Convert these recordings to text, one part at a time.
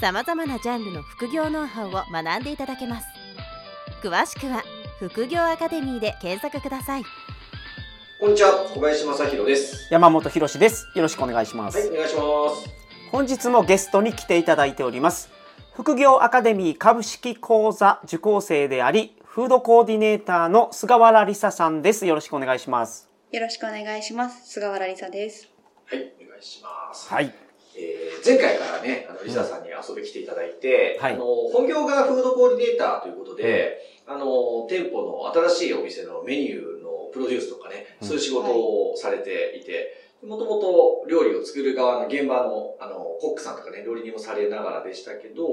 さまざまなジャンルの副業ノウハウを学んでいただけます詳しくは副業アカデミーで検索くださいこんにちは、小林正弘です。山本博です。よろしくお願いします。はい、お願いします。本日もゲストに来ていただいております。副業アカデミー株式講座受講生であり、フードコーディネーターの菅原梨沙さんです。よろしくお願いします。よろしくお願いします。菅原梨沙です。はい、お願いします。はい。えー前回からね、あの、リサさんに遊び来ていただいて、はい。あの、本業がフードコーディネーターということで、あの、店舗の新しいお店のメニューのプロデュースとかね、うん。そういう仕事をされていて、もともと料理を作る側の現場の、あの、コックさんとかね、料理人もされながらでしたけど、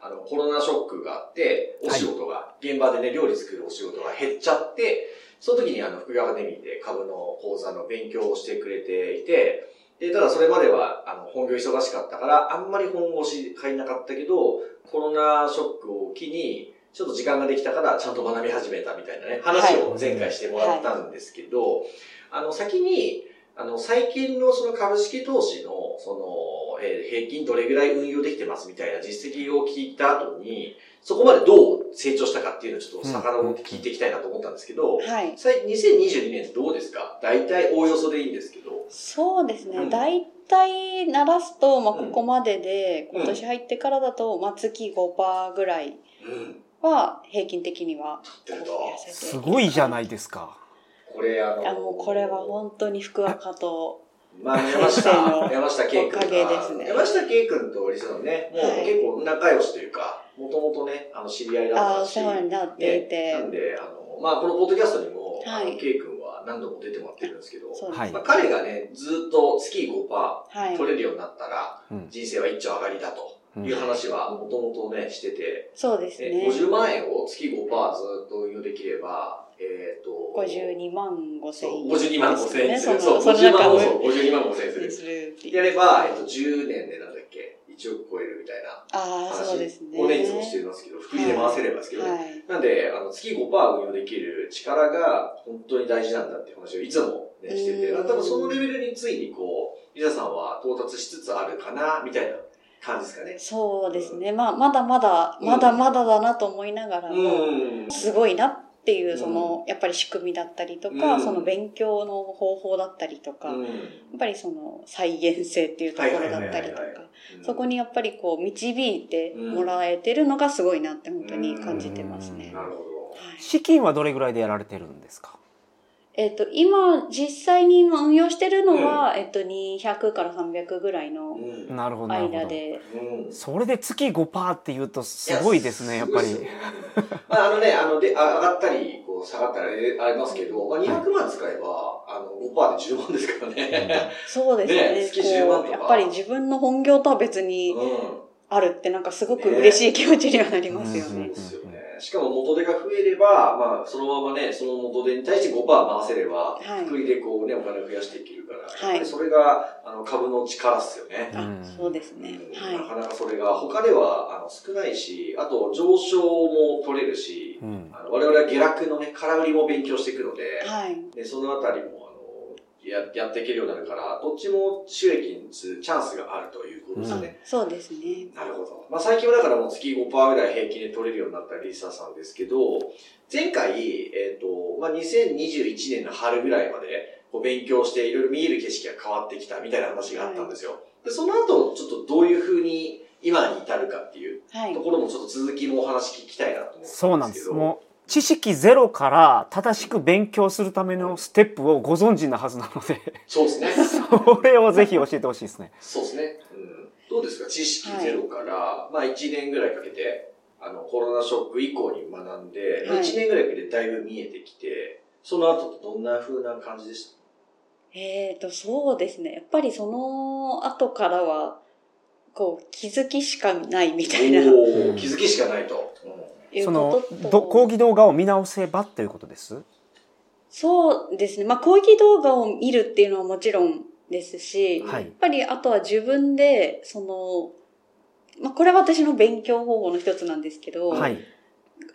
あの、コロナショックがあって、お仕事が、現場でね、料理作るお仕事が減っちゃって、その時にあの、副業アカデミーで株の講座の勉強をしてくれていて、で、ただそれまでは、あの、本業忙しかったから、あんまり本腰入んなかったけど、コロナショックを機に、ちょっと時間ができたから、ちゃんと学び始めたみたいなね、話を前回してもらったんですけど、あの、先に、あの、最近のその株式投資の、その、えー平均どれぐらい運用できてますみたいな実績を聞いた後に、そこまでどう成長したかっていうのをちょっと遡って聞いていきたいなと思ったんですけど、はい。最2022年どうですか？大体おおよそでいいんですけど。そうですね。うん大体鳴らすと、まあ、うんここまでで、うん今年入ってからだと、まあ、月5%ぐらいうん。は、平均的には、すごいじゃないですか。これあのいや、もうこれは本当に福岡と、まあ、山下、山下。圭君がおかげですね。山下圭君とリサさんね、もうはい。結構仲良しというか、もともとね、あの、知り合いだああ、おったし。世話になっていて、なんで、あの、まあ、このポッドキャストにも、あの、はい圭君は何度も出てもらってるんですけど、そうです。はい。まあ、彼がね、ずっと月5%はい。取れるようになったら、うん。人生は一丁上がりだという話は、もともとね、してて、そうですえね。50万円を月5%ずっと運用できれば、えっ、と、52万5千円、52万5千円する。そそう、の、その50万中ををそう52万5千円する。やれば、えっと、10年でなんだっけ、1億超えるみたいなああ、そうですね。話をね、いつもしてますけど、福利で回せればですけどね。はい。なんで、あの、月5%運用できる力が本当に大事なんだっていう話をいつもね、してて、うん多分そのレベルについにこう、リサさんは到達しつつあるかな、みたいな感じですかね。そうですね。まあ、まだまだ、うんまだまだだなと思いながらも、うん。すごいなっていうう、んその、やっぱり仕組みだったりとか、うんその勉強の方法だったりとか、うんやっぱりその、再現性っていうところだったりとか、そこにやっぱりこう、導いてうんもらえてるのがすごいなって本当に感じてますね。なるほど。はい資金はどれぐらいでやられてるんですか？えっと、今、実際に今運用してるのは、えっと、200から300ぐらいの。間で、うん。それで月5%って言うとすごいですね、やっぱりす。ごいですよまあ、あのね、あの、で、あ上がったり、こう、下がったりありますけど、まあ、200万使えば、あの、5%で10万ですからね。そうですね。ね月10万とかこうやっぱり自分の本業とは別にうん。あるってなんかすごく嬉しい気持ちにはなりますよそうね。ですよね。しかも元手が増えれば、まあ、そのままね、その元手に対して5%回せれば、はい福利でこうね、お金を増やしていけるから、はいやっぱりそれが、あの、株の力っすよね。あうん、そうですね。うんはなかなかそれが、他では、あの、少ないし、あと、上昇も取れるし、うん。あの我々は下落のね、空売りも勉強していくので、い。はい。で、そのあたりも、や、やっていけるようになるから、どっちも収益につチャンスがあるということですね。そうですね。なるほど。まあ、最近はだからもう月5%ぐらい平均で取れるようになったリーサーさんですけど、前回、えっ、と、まあ、2021年の春ぐらいまで、こう勉強していろいろ見える景色が変わってきたみたいな話があったんですよ。で、その後、ちょっとどういう風に今に至るかっていうはいと。ころもちょっと続きもお話聞きたいなと思うなんです。けど。もう、知識ゼロから正しく勉強するためのステップをご存知なはずなので、そうですね。それをぜひ教えてほしいですね。そうですね。うん。どうですか？知識ゼロから、まあ1年ぐらいかけて、あの、コロナショック以降に学んで、はい1年ぐらいかけてだいぶ見えてきて、その後ってどんな風な感じでした？えっと、そうですね。やっぱりその後からは、こう、気づきしかないみたいな。気づきしかない。と。いうそのど講義動画を見直せばっていうことです？そうですね。まあ、講義動画を見るっていうのはもちろんですし、はい。やっぱりあとは自分で、その、まあ、これは私の勉強方法の一つなんですけど、はい。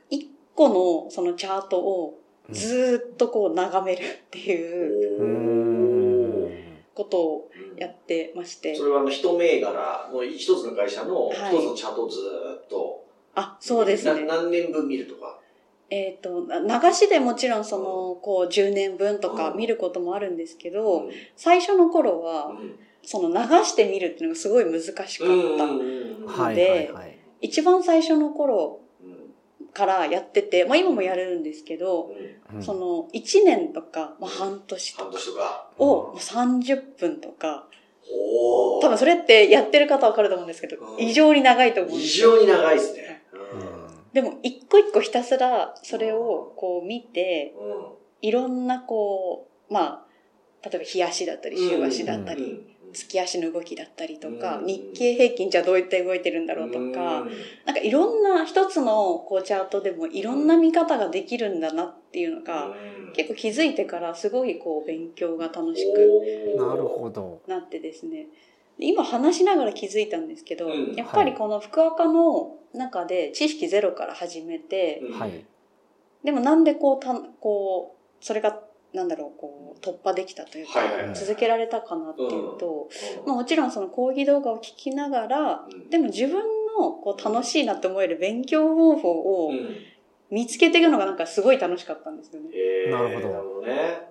一個のそのチャートをずーっとこう眺めるっていううーん。ことをうんやってまして。そ、れはあの一銘柄の一つの会社の一はいつのチャートをずーっと、あ、そうですね。な何年分見るとか？えっ、と、な流しでもちろんその、こう、10年分とか見ることもあるんですけど、うん最初の頃は、うんその流してみるっていうのがすごい難しかった。うんはいで一番最初の頃うんからやってて、まあ今もやれるんですけど、うんうんその1年とか、まあ半年と半か年とか。をもう30分とか、お多分それってやってる方はわかると思うんですけど、うん異常に長いと思うん異ですよ。常に長いですね。でも一個一個ひたすらそれをこう見て、いろんなこう、まあ、例えば日足だったり週足だったり、うん。月足の動きだったりとか、うん。日経平均じゃどうやって動いてるんだろうとか、うん。なんかいろんな一つのこうチャートでもいろんな見方ができるんだなっていうのが、うん。結構気づいてからすごいこう勉強が楽しくおー。なるほど。なってですね。で今話しながら気づいたんですけど、うん。やっぱりこの福岡の中で知識ゼロから始めて、うんはい。でもなんでこうた、こう、それが、なんだろう、こう、突破できたというか、はいはいはい続けられたかなっていうと、うん。まあもちろんその講義動画を聞きながら、うん。でも自分のこう楽しいなって思える勉強方法をうん。見つけていくのがなんかすごい楽しかったんですよね。へーなるほど。なるほどね。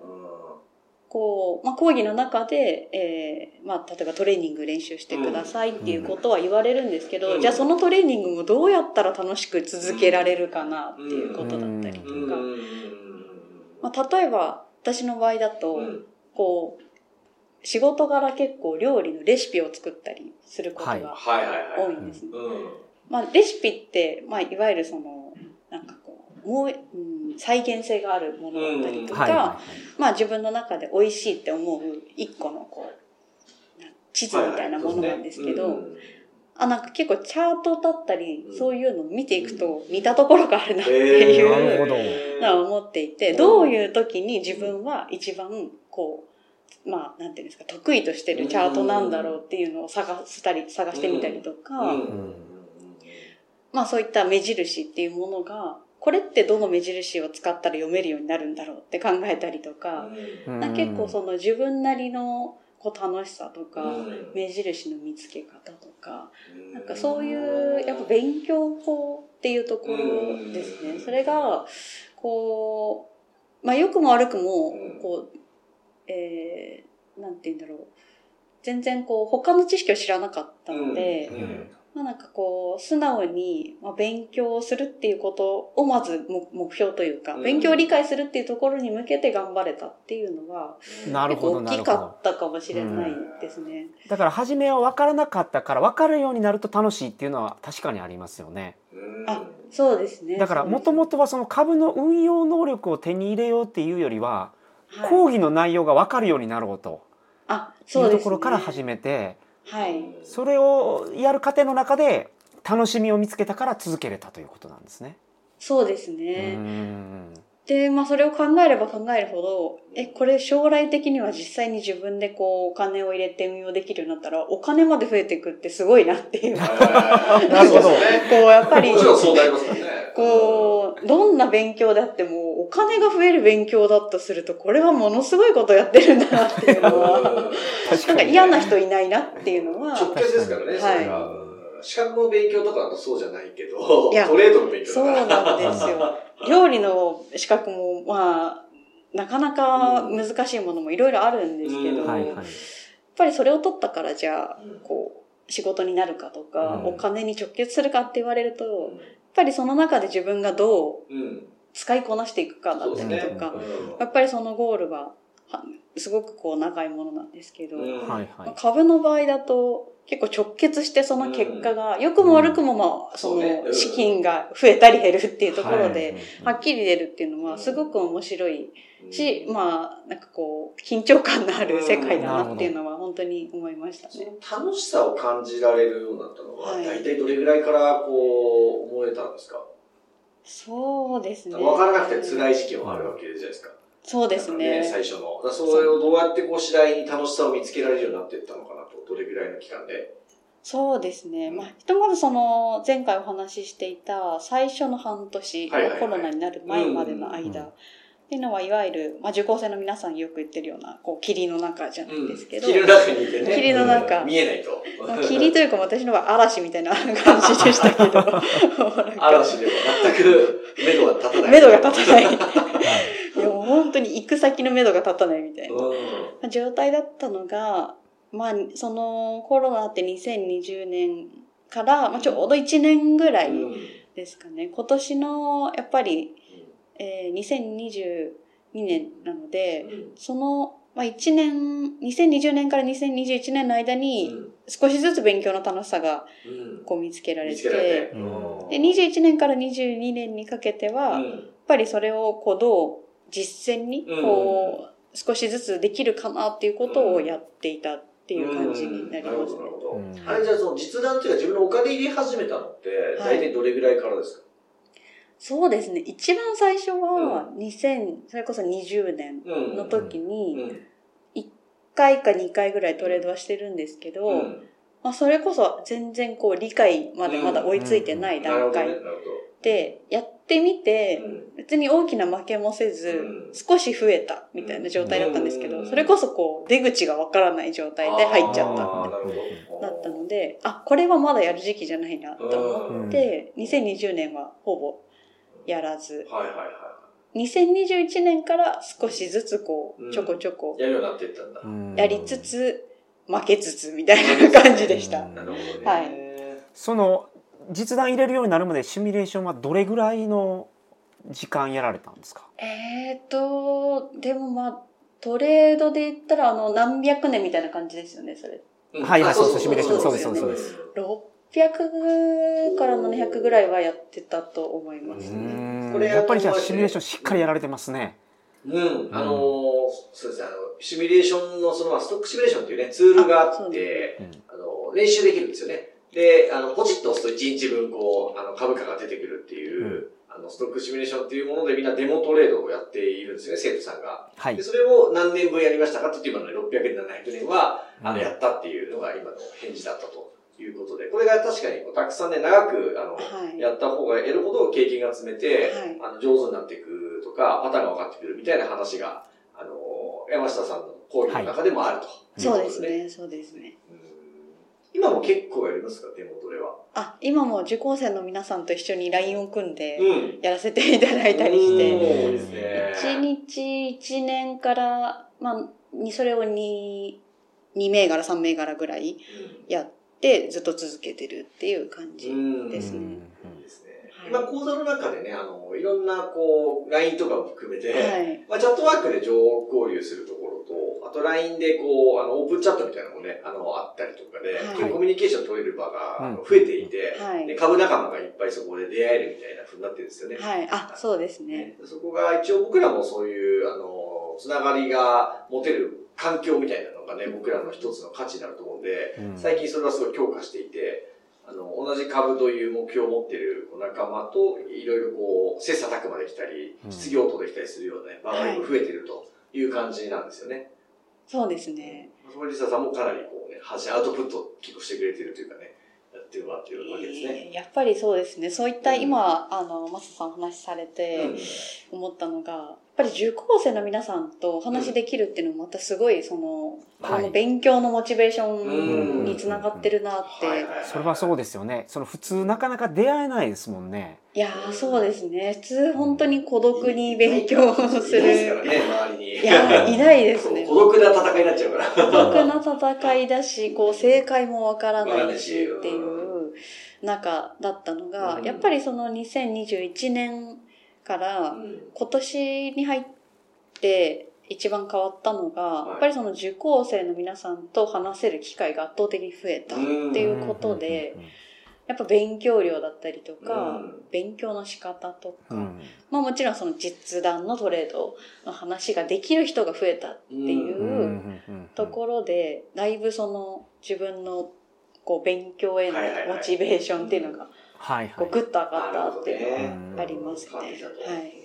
こう、まあ講義の中で、えー、まあ例えばトレーニング練習してくださいっていうことは言われるんですけど、うん。じゃあそのトレーニングもどうやったら楽しく続けられるかなっていうことだったりとか、まあ例えば私の場合だと、うん。こう、仕事柄結構料理のレシピを作ったりすることはい。が。多いんですね。うん。まあレシピって、まあいわゆるその、もう、うん、再現性があるものだったりとか、はい。はまあ自分の中で美味しいって思う一個のこう、な地図みたいなものなんですけど、うんあ、なんか結構チャートだったり、うん。そういうのを見ていくと似たところがあるなっていうなるほど。のは思っていて、うん。どういう時に自分は一番こう、まあ、なんていうんですか、得意としてるチャートなんだろうっていうのを探したり、探してみたりとか、まあそういった目印っていうものが、これってどの目印を使ったら読めるようになるんだろうって考えたりとか、か結構その自分なりのこう楽しさとか、うん。目印の見つけ方とか、うん。なんかそういう、やっぱ勉強法っていうところですね。それが、こう、まあ良くも悪くもうん、こう、えー、なんて言うんだろう。全然こう、他の知識を知らなかったので、うん。うんまあなんかこう、素直に、まあ、勉強するっていうことをまず目目標というか、うん勉強を理解するっていうところに向けて頑張れたっていうのが、なるほどなるほどかったかもしれないですね。だから初めは分からなかったから分かるようになると楽しいっていうのは確かにありますよねうんあそうですね。だからもともとはその株の運用能力を手に入れようっていうよりははい講義の内容が分かるようになろうとあ、いそうです、ね。うところから始めてはい。それをやる過程の中で楽しみを見つけたから続けれたということなんですね。そうですうね。んで、まあそれを考えれば考えるほど、え、これ将来的には実際に自分でこうお金を入れて運用できるようになったらお金まで増えていくってすごいなっていう。こなるほど そうやっぱりも、ちろんそうなりますからね。こう、どんな勉強であってもお金が増える勉強だとするとこれはものすごいことやってるんだなっていうのは、確なんか嫌な人いないなっていうのは、直結ですからね、はいそれが。うん資格の勉強とかだとそうじゃないけど、いやトレードの勉強そうだから。なんですよ。料理の資格も、まあ、なかなか難しいものもいろいろあるんですけど、やっぱりそれを取ったからじゃあうん、こう、仕事になるかとか、うん。お金に直結するかって言われると、ぱりその中で自分がどううん。使いこなしていくかだったりとか、やっぱりそのゴールは、はすごくこう長いものなんですけど。株の場合だと結構直結してその結果が、良くも悪くもまあ、その資金が増えたり減るっていうところで、ははいっきり出るっていうのはすごく面白いうん。し、まあ、なんかこう、緊張感のある世界だなっていうのは本当に思いましたそね。の楽しさを感じられるようになったのは、はい。大体どれぐらいからこう、思えたんですか？そうですね。分からなくて辛い時期もあるわけじゃないですか。そうですねか。最初の。だそれをどうやってこう次第に楽しさを見つけられるようになっていったのかなと、どれぐらいの期間で。そうですね。まあ、ひとまずその、前回お話ししていた最初の半年、はいはいはいコロナになる前までのうんうん間、っていうのは、いわゆる、まあ、受講生の皆さんよく言ってるような、こう、霧の中じゃないですけど、霧の中にいてね。霧の中うん見えないと。まあ、霧というか私のは嵐みたいな感じでしたけど、嵐でも全く目処が立たない。目処が立たない。本当に行く先の目処が立たないみたいな。うん。状態だったのが、まあ、そのコロナって2020年から、まあ、ちょうど1年ぐらいうん。ですかね。今年の、やっぱり、えー、2022年なので、その、まあ、1年、2020年から2021年の間に、少しずつ勉強の楽しさがうん。こう見つけられて、で、21年から22年にかけては、やっうんぱりそれをこうどう実践にうん。こう少しずつできるかなっていうことをやっていたっていう感じになります。ねうん。なる。ほど、うん。なるほど。あれじゃあその実弾っていうか自分のお金入れ始めたのって、大体どれぐらいからですか？そうですね。一番最初は2000、それこそ20年うん。の時うに、ん。1回か2回ぐらいトレードはしてるんですけど、うん。まあそれこそ全然こう理解までまだ追いついてない段階で、やってみて、別に大きな負けもせず、うん。少し増えたみたいな状態だったんですけど、うん。それこそこう出口がわからない状態で入っちゃった。あーなるほど。だったので、あ、これはまだやる時期じゃないなと思うん。って、2020年はほぼやらず、はいはいは2021年から少しずつこうちょこちょこい。やるようになっていったんだ。うん。やりつつ、負けつつみたいな感じでした。うん。なるほどね。はい。その実弾入れるようになるまでシミュレーションはどれぐらいの時間やられたんですか？えーと、でもまあ、トレードで言ったら、あの、何百年みたいな感じですよね、それ。うん。はいはいあそうそうシミュレーション。そうですそうです600から700ぐらいはやってたと思いますうね。ん。これやっぱりじゃあシミュレーションしっかりやられてますね。うん、あのーそうですね、あの、シミュレーションの、その、まあストックシミュレーションっていうね、ツールがああそうってで、あの、練習できるんですよね。で、あの、ポチッと押すと1日分、こう、あの、株価が出てくるっていう、あの、ストックシミュレーションっていうものでみんなデモトレードをやっているんですよね、生徒さんが。はい。で、それを何年分やりましたかっていう今のね、600年、700年は、あの、うん。やったっていうのが今の返事だったということで、これが確かにこうたくさんね、長く、あの、はい。やった方がやるほど経験が積めて、はい。あの上手になっていくとか、パターンが分かってくるみたいな話が、あの、山下さんの講義の中でもあると。い。そうですね、そうですね。うん今も結構やりますか、デモトレは。あ、今も受講生の皆さんと一緒に LINE を組んで、ん。やらせていただいたりしうんて、いいですね。1日1年から、まあ、にそれを2、2銘柄、3銘柄ぐらいやって、ずっと続けてるっていう感じ。うん。ですねいいですね。はい今、講座の中でね、あの、いろんな、こう、LINE とかも含めて、はい。まあ、チャットワークで情報交流するところと、あと LINE でこう、あの、オープンチャットみたいなのもね、あの、あったりとかで、はいコミュニケーション取れる場が増えていて、はいで株仲間がいっぱいそこで出会えるみたいな風になってるんですよね。はい。あ、そうですね。ねそこが一応僕らもそういう、あの、つながりが持てる環境みたいなのがね、僕らの一つの価値になると思うんで、うん最近それはすごい強化していて、あの、同じ株という目標を持っている仲間と、いろいろこう、切磋琢磨できたりう、ん質疑応答できたりするようなね、場合も増えているという感じなんですよね。そうですね。そこでリサさんもかなりこうね、発信、アウトプットを結構してくれてるというかね、やってもらってるわけですね。やっぱりそうですね。そういったうん今、あの、マサさんお話しされてうん思ったのが、やっぱり受講生の皆さんとお話しできるっていうのもまたすごい、その、はいこの勉強のモチベーションにつながってるなって。はいはいはいそれはそうですよねその普通なかなか出会えないですもんねいやー、そうですね。普通本当に孤独に勉強をすいないですからる。ね、周りに。いや、いないですね。孤独な戦いになっちゃうから。孤独な戦いだし、こう、正解もわからないししっていう中だったのがう、んやっぱりその2021年からうん今年に入って、一番変わったのが、はい。やっぱりその受講生の皆さんと話せる機会が圧倒的に増えたっていうことで、やっぱ勉強量だったりとか、うん。勉強の仕方とか、まあもちろんその実弾のトレードの話ができる人が増えたっていうところで、だいぶその自分のこう勉強へのモチベーションっていうのがはいはい。こうグッと上がったっていうのなるほどね。がありますね。はい。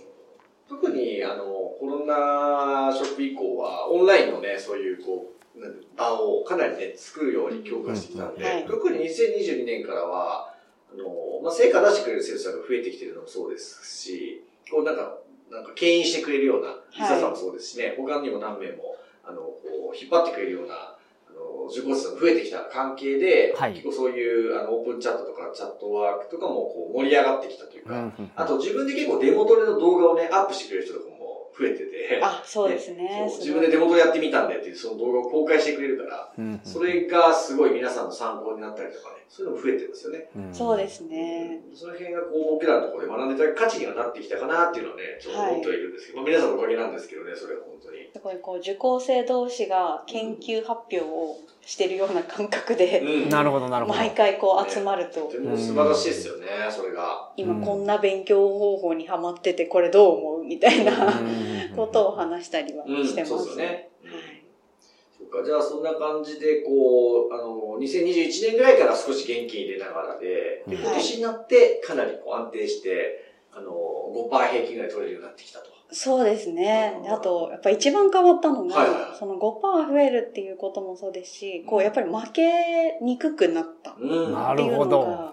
特にあのコロナショック以降はオンラインのねそういうこう場をかなりね作るように強化してきたんで、はい。特に2022年からはあの、まあ、成果出してくれる生徒さんが増えてきてるのもそうですしこうなんかなんか牽引してくれるような伊佐さんもそうですしね、他にも何名もあのこう引っ張ってくれるようなあの受講生さんが増えてきた関係で、はい。結構そういうあのオープンチャットとかチャットワークとかもこう盛り上がってきたというか、うんうん。あと自分で結構デモトレの動画をね、アップしてくれる人とかも増えてて、あ、そうですね。そう自分でデモトレやってみたんでっていうその動画を公開してくれるから、うんうんそれがすごい皆さんの参考になったりとかね、そういうのも増えてるんですよね。うんそうですね。その辺がこう僕らのところで学んでた価値にはなってきたかなっていうのはね、ちょっと思ってはいるんですけど、まあ皆さんのおかげなんですけどね、それは本当に。すごいこう受講生同士が研究発表をしてるような感覚で、うん。なるほどなるほど。毎回こう集まると。とて、も素晴らしいですよね、それが。今こんな勉強方法にハマっててこれどう思うみたいなことを話したりはうん、してます。そうですよね。はいそうか、じゃあそんな感じで、こう、あの、2021年ぐらいから少し現金入れながらで、でうん。今年になってかなりこう安定して、あの、5%平均ぐらい取れるようになってきたと。そうですね。あと、やっぱ一番変わったのが、はいはい。はいその5%増えるっていうこともそうですし、こうやっぱり負けにくくなったっうん。なていうるほど。のが、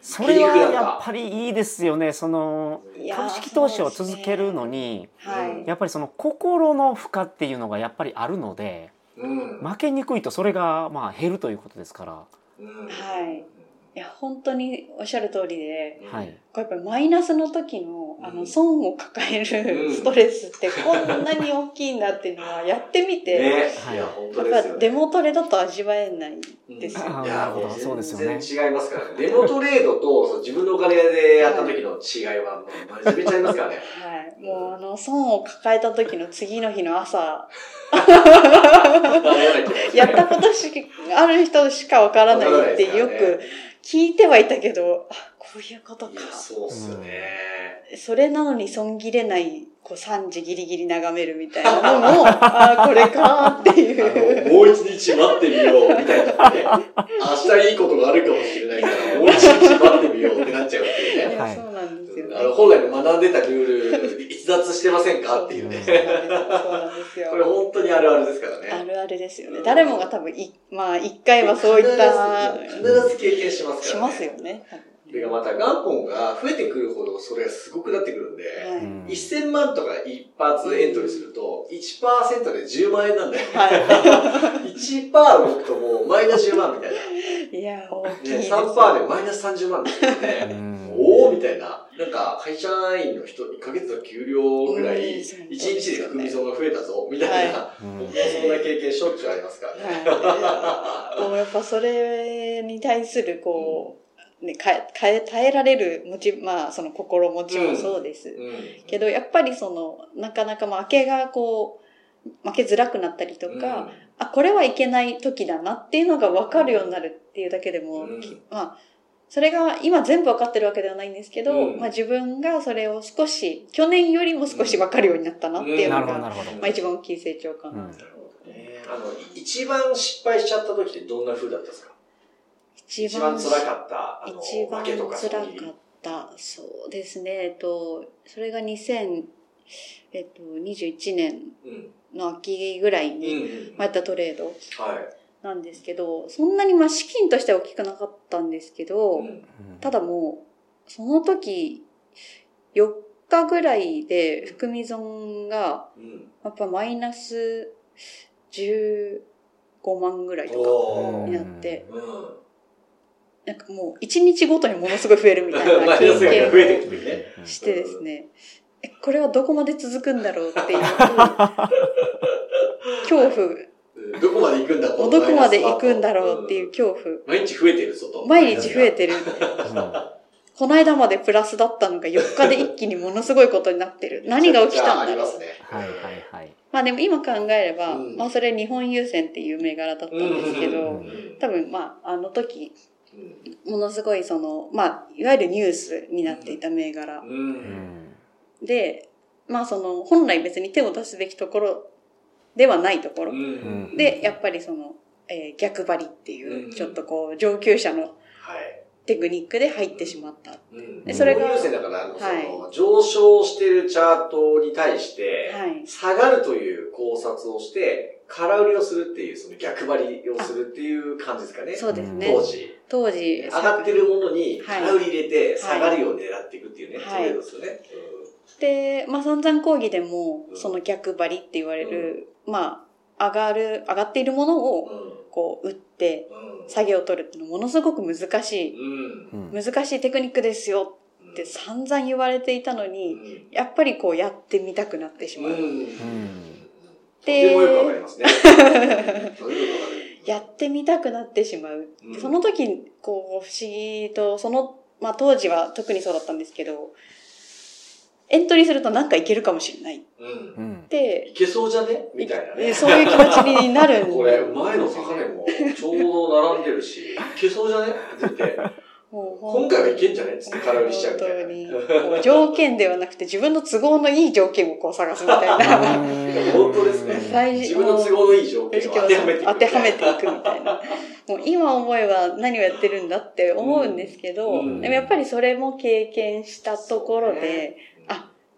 それはやっぱりいいですよね。その株式投資を続けるのにはい。やっぱりその心の負荷っていうのがやっぱりあるのでうん。負けにくいとそれがまあ減るということですから、うん。はいいや、本当におっしゃる通りで、はい、これやっぱりマイナスの時の、あの、うん損を抱えうん。るストレスってこんなに大きいんだっていうのはやってみて、ね、はい。いや、本や当ですデモトレだと味わえないですよ。あーいやなるほど。そうですよね。全然違いますからね。デモトレードと自分のお金でやった時の違いは、もう、めちゃめちゃありますからね。はい。もうあの、損を抱えた時の次の日の朝、やったことしある人しかわからないってよく聞いてはいたけど、あ、こういうことか。そうっすよね。それなのに損切れない、こう3時ギリギリ眺めるみたいなのも、あ、これかっていう。もう一日待ってみよう、みたいなね。明日いいことがあるかもしれないから、もう一日待ってみようってなっちゃうっていうね。そうなんですよね。あの、本来の学んでたルール、逸脱してませんかっていうね。そうなんですよ。これ本当にあるあるですからね。あるあるですよね。誰もが多分い、まあ、一回はそういった、必ず経験しますからね。しますよね。それがまた元本が増えてくるほどそれがすごくなってくるんで、はい。うん1000万とか一発エントリーすると、1%で10万円なんだよ。は1%動くともうマイナス10万みたいな。い。いや、大きいね、です。3%でマイナス30万ですようね。んおおみたいな。なんか、会社員の人、1ヶ月の給料ぐらうんい、そう1日で含み損が増えたぞ、みたいな、はうんもうそんな経験しょっちゅうありますからね。はい。もうやっぱそれに対する、こう、ね、かえ、かえ、耐えられるもち、まあ、その心持ちもそうです。うん。けど、やっぱりその、なかなか負けがこう、負けづらくなったりとか、あ、これはいけない時だなっていうのが分かるようになるっていうだけでも、うんきまあ、それが今全部分かってるわけではないんですけど、うんまあ自分がそれを少し、去年よりも少し分かるようになったなっていうなのが、まあ一番大きい成長かな。うんなるほどね。あの、一番失敗しちゃった時ってどんな風だったんですか？一一番辛かった、一番辛かった。そうですね。えっと、それが2000、えっと、21年うん。の秋ぐらいうんに、やったトレードはい。なんですけど、そんなにまあ資金としては大きくなかったんですけど、うんただもう、その時、4日ぐらいで含み損が、うん。やっぱマイナス15万ぐらいとかになって、うん。なんかもう1日ごとにものすごい増えるみたいな 経験増えてきてるね。をしてですね、え、これはどこまで続くんだろうっていう、恐怖、うんどこまで行くんだ、このどこまで行くんだろうっていう恐怖、毎日増えてるぞと。毎日増えてるここの間までプラスだったのが4日で一気にものすごいことになってる。何が起きたんだろう。ありますね。はいはいはい。まあでも今考えれば、うんまあそれ日本郵船っていう銘柄だったんですけど、うん多分まああの時、うんものすごいその、まあいわゆるニュースになっていた銘柄。で、まあその本来別に手を出すべきところではないところ。うんで、やっぱりその、えー逆張りっていうう、んちょっとこう上級者のはい。テクニックで入ってしまった。うんでそれが日本郵船だから、はいの、上昇してるチャートに対して、はい。下がるという考察をして、空売りをするっていう、その逆張りをするっていう感じですかね。そうですね。当時。当時、上がってるものにはい空売り入れて、下がるように狙っていくっていうね、はいトレードですよね。で、まあ散々講義でもう、んその逆張りって言われる、まあ、上がる、上がっているものうを、ん。こう、打って、うん。下げを取るってのはものすごく難しい、うん。うん難しいテクニックですようんって散々言われていたのうに、ん。やっぱりこうやってみたくなってしまう。うん。うんとてもよくわかりますね。やってみたくなってしまう。その時、こう、不思議と、その、まあ当時は特にそうだったんですけど、エントリーするとなんかいけるかもしれない。っうん。うん。て、いけそうじゃね？みたいなね。えそういう気持ちになるんこれ、前の高値もちょうど並んでるし、いけそうじゃね？って言って、もう今回はいけんじゃね？っつって空売りしちゃうみたに条件ではなくて自分の都合のいい条件をこう探すみたいな。本当ですね。最自分の都合のいい条件を当てはめていく。当てはめていくみたいな。もう今思えば何をやってるんだって思うんですけど、うん。でもやっぱりそれも経験したところで、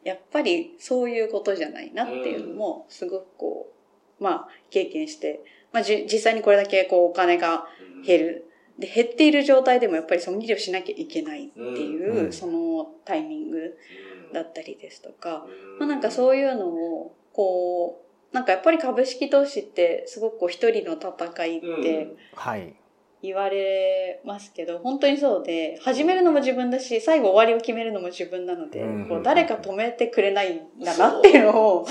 やっぱりそういうことじゃないなっていうのも、すごくこう、まあ経験して、まあじ実際にこれだけこうお金が減る。で、減っている状態でもやっぱり損切りをしなきゃいけないっていう、うん。そのタイミングうん。だったりですとか、うん。まあなんかそういうのを、こう、なんかやっぱり株式投資ってすごくこう一人の戦いってはい。言われますけど、本当にそうで、始めるのも自分だし、最後終わりを決めるのも自分なので、うんこう誰か止めてくれないんだなっていうのを、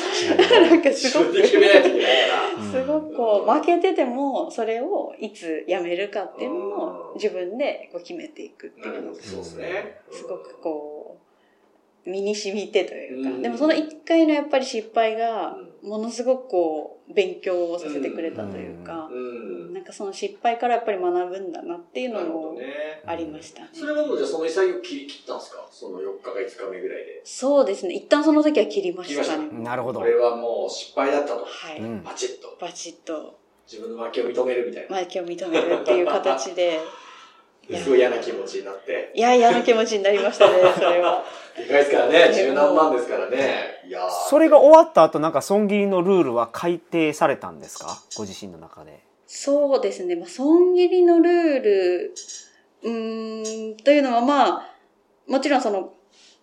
なんかすごく。すごくこう負けてても、それをいつやめるかっていうのを自分でこう決めていくっていうのがすごくこう、身に染みてというか、うん。でもその一回のやっぱり失敗が、ものすごくこう、勉強をさせてくれたというか、うん。なんかその失敗からやっぱり学ぶんだなっていうのもね。ありましたね。それはもうじゃあその潔く切り切ったんですか？その4日か5日目ぐらいで。そうですね。一旦その時は切りましたね。なるほどこ。れはもう失敗だったと。はい。うんバチッと。バチッと自分の負けを認めるみたいな。負けを認めるっていう形で、すごい嫌な気持ちになって。いや、嫌な気持ちになりましたね、それは。でかいですからね。十何万ですからね。いやーそれが終わった後、なんか損切りのルールは改定されたんですか？ご自身の中で。そうですね。まあ、損切りのルール、うーん、というのはまあ、もちろんその、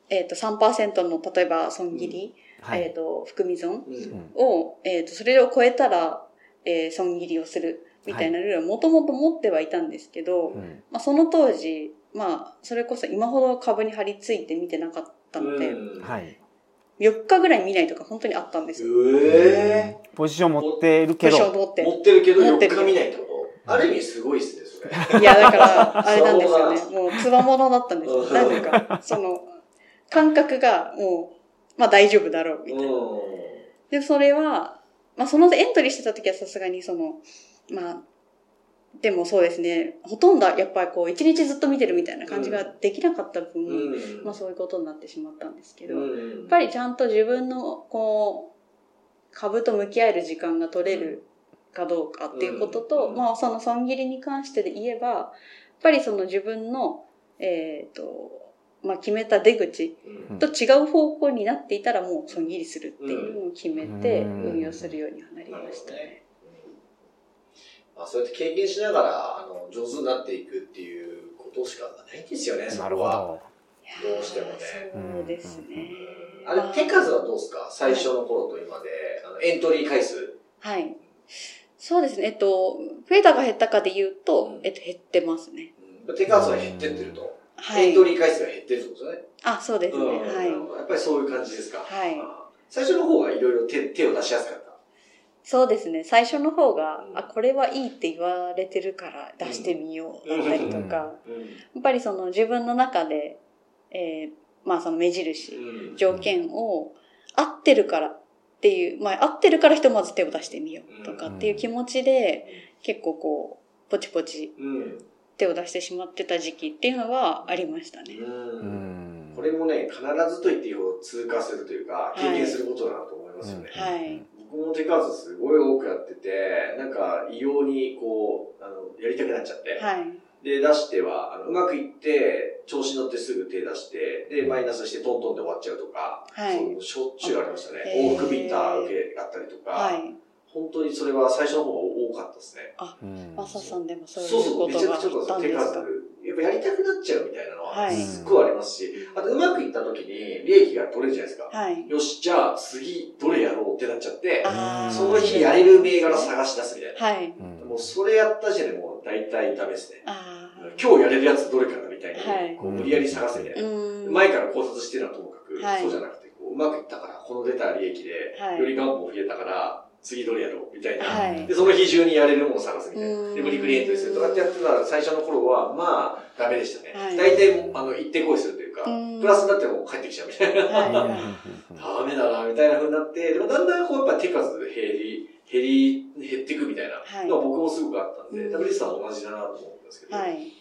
えっ、と、3%の、例えば損切り、はい。えっ、と、含み損うんを、えっ、と、それを超えたら、えー損切りをする、みたいなルールはもともと持ってはいたんですけど、うんまあ、その当時、まあ、それこそ今ほど株に張り付いて見てなかったので、うんはい。4日ぐらい見ないとか本当にあったんですよ。えポジション持ってるけポジションど、ー、持って。持ってるけど4持ってる日見ないってこと？ある意味すごいっすね、それ。いや、だから、あれなんですよねつ。もう、つわものだったんですよ。うんなんか、その、感覚が、もう、まあ大丈夫だろう、みたいな。うで、それは、まあそのエントリーしてた時はさすがにその、まあ、でもそうですね、ほとんどやっぱりこう、一日ずっと見てるみたいな感じができなかった分、ん。うん。まあそういうことになってしまったんですけど、やうんっぱりちゃんと自分の、こう、株と向き合える時間が取れるかどうかっていうことと、うんまあその損切りに関してで言えば、やっぱりその自分の、えっ、と、まあ決めた出口うんと違う方向になっていたらもう損切りするっていうのを決めてうん運用するようにはなりましたね。そうやって経験しながら、あの、上手になっていくっていうことしかないんですよね、そなるこは。ほど。どうしてもねそうですね。あれ、手数はどうですか？最初の頃と今で、あのエントリー回数。はい。そうですね。えっと、増えたか減ったかで言うと、うんえっと、減ってますね。うん手数は減ってってると。はいエン。トリー回数が減ってるってことですよね。あ、そうですね。うんはい。やっぱりそういう感じですか。はいあ最初の方はいろいろ手手を出しやすかった。そうですね。最初の方がう、ん。あ、これはいいって言われてるから出してみようだったりとか、うん。やっぱりその自分の中で、えーまあその目印、うん。条件を合ってるからっていう、まあ合ってるからひとまず手を出してみようとかっていう気持ちで、結構こう、ポチポチうん。手を出してしまってた時期っていうのはありましたね。ううん。んこれもね、必ずと言っていいほど通過するというか、い経験することだなと思いますよね。はい。僕も手数すごい多くやってて、なんか異様にこう、あの、やりたくなっちゃって。はい。で、出しては、あのうまくいって、調子乗ってすぐ手出して、で、マイナスしてトントンで終わっちゃうとか、はいそうしょっちゅうありましたね。へー往復ビンタ受けがあったりとか、はい。本当にそれは最初の方が多かったですね。うんマサさんでもそういそうそう、うことがあっめちゃくちゃそう手数。たんですかやっぱやりたくなっちゃうみたいなのは、はいすっごいありますし、あとうまくいった時に利益が取れるじゃないですか。はい。よし、じゃあ次どれやろうってなっちゃって、その日やれる銘柄探し出すみたいな。はい。うんもうそれやった時点でもう大体ダメですね。あ今日やれるやつどれかなみたいに、はいこう無理やり探すみたいあ。な。うん。前から考察してるのはともかく、はいそうじゃなくてこう、うまくいったから、この出た利益で、はいより元本増えたから、次どれやろうみたいな。はいで、その日中にやれるものを探すみたいな。うんで、無理くりエントリーするとかってやってたら、最初の頃は、まあ、ダメでしたね。はい大体、あの、行ってこいするというかうん、プラスになっても帰ってきちゃうみたいな。はい。ダメだな、みたいな風になって、でもだんだんこうやっぱ手数減り、減り、減っていくみたいなはいのは僕もすごくあったんで、うんダブリスさんも同じだなと思うんですけど。はい。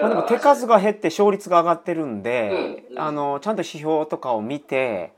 まあでも手数が減って勝率が上がってるんで、うんあのちゃんと指標とかを見て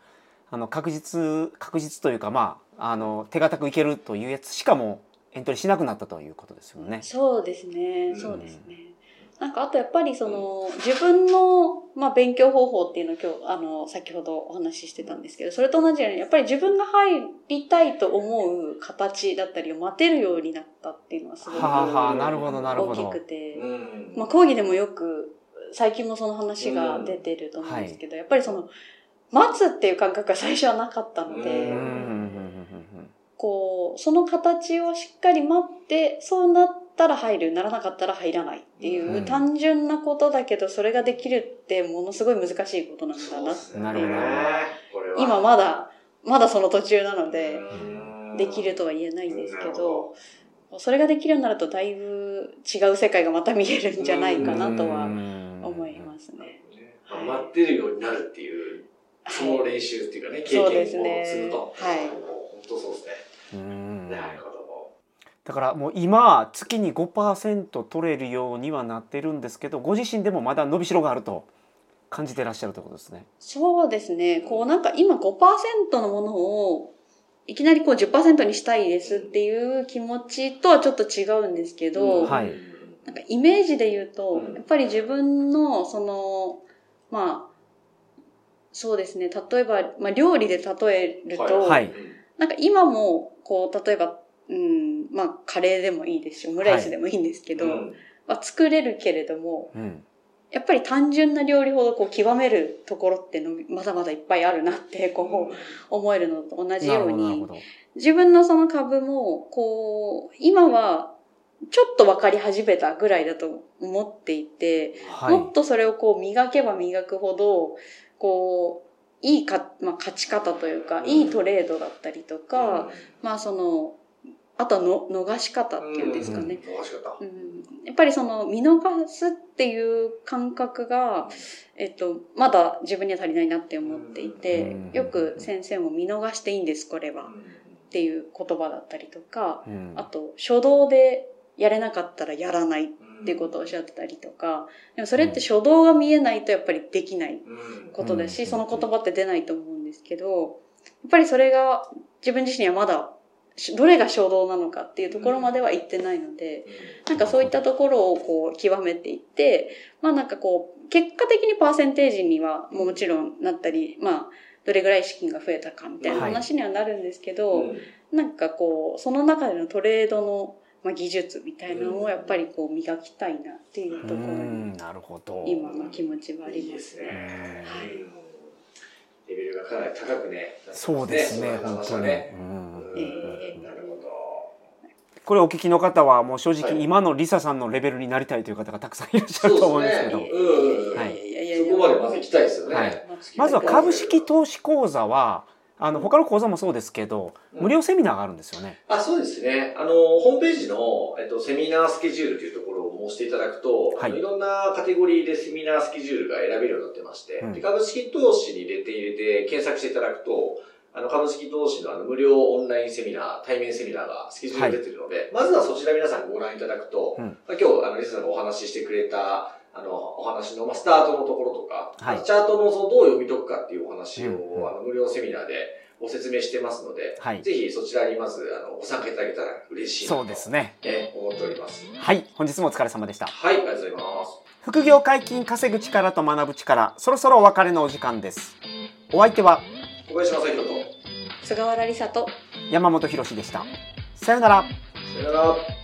あの確実確実というかまああの手堅くいけるというやつしかもうエントリーしなくなったということですよね。そうですね。うんそうですね。なんかあとやっぱりその自分のまあ勉強方法っていうのを今日あの先ほどお話ししてたんですけど、それと同じようにやっぱり自分が入りたいと思う形だったりを待てるようになったっていうのはすごくはあはあなるほどなるほど大きく。て、うん。まあ講義でもよく最近もその話が出てると思うんですけど、やっぱりその待つっていう感覚が最初はなかったので、ううんうんうんうんこう、その形をしっかり待って、そうなったら入る、ならなかったら入らないっていう、うん単純なことだけど、それができるってものすごい難しいことなんだな。そうですね。なるほどこれは。今まだ、まだその途中なので、うんできるとは言えないんですけど、それができるようになるとだいぶ違う世界がまた見えるんじゃないかなとは思いますね。まあ待ってるようになるっていう、その練習っていうかね、経そう験をですね積むと。はいもう本当そうですね。うんなるほど。だからもう今月に5%取れるようにはなってるんですけどご自身でもまだ伸びしろがあると感じてらっしゃるということですね。そうですね。こうなんか今5%のものをいきなりこう10%にしたいですっていう気持ちとはちょっと違うんですけど、うんはいなんかイメージで言うと、うんやっぱり自分のその、まあ、そうですね。例えば、まあ料理で例えると、はいなんか今もこう例えば、うん、まあカレーでもいいですし、オムライスでもいいんですけど、うん。まあ、作れるけれども、うん。やっぱり単純な料理ほどこう極めるところってのまだまだいっぱいあるなってこう思えるのと同じように自分のその株もこう今はちょっと分かり始めたぐらいだと思っていて、はい。もっとそれをこう磨けば磨くほどこういいか、まあ、勝ち方というか、うん。いいトレードだったりとか、まあそのあとはの逃し方っていうんですかね、うん。逃し方。うん。やっぱりその見逃すっていう感覚が、えっと、まだ自分には足りないなって思っていてうん、よく先生も見逃していいんです、これは。っていう言葉だったりとか、うん。あと、初動でやれなかったらやらない。っていうことをおっしゃってたりとか、でもそれって初動が見えないとやっぱりできないうん。ことだし、うん。その言葉って出ないと思うんですけど、やっぱりそれが自分自身にはまだ、しどれが衝動なのかっていうところまでは行ってないので、なんかそういったところをこう極めていって、まあなんかこう、結果的にパーセンテージにはもちろんなったり、まあ、どれぐらい資金が増えたかみたいな話にはなるんですけど、うん。なんかこう、その中でのトレードの、まあ、技術みたいなのをやっぱりこう磨きたいなっていうところに、うん。なるほど。今の気持ちはありまいいですすねね。。はい。うんレベルがかなり高くね。そうですね本当ね。うえなるほど。これお聞きの方はもう正直はい。今のリサさんのレベルになりたいという方がたくさんいらっしゃると思うんですけど。はい。そこまでまず行きたいですよね。はい。まずは株式投資講座はあの他の講座もそうですけど、無料セミナーがあるんですよね。あそうですね。あの、ホームページの、えっと、セミナースケジュールというところを申していただくと、はい。い、いろんなカテゴリーでセミナースケジュールが選べるようになってまして、うん。で株式投資に入れて入れて検索していただくと、あの、株式投資のあの、無料オンラインセミナー、対面セミナーがスケジュール出てるので、まずはそちら皆さんご覧いただくと、うん。まあ、今日、あの、リスさんがお話ししてくれた、あの、お話の、まあ、スタートのところとか、はいチャートのそのどう読み解くかっていうお話を、うんうんあの、無料セミナーでご説明してますので、はいぜひそちらにまず、あの、ご参加いただけたら嬉しいそうですね。ね、思っております。はい、本日もお疲れ様でした。はい、ありがとうございます。副業解禁稼ぐ力と学ぶ力、そろそろお別れのお時間です。お相手は小林正宏と、菅原梨沙と山本博史でした。さようなら。さよなら。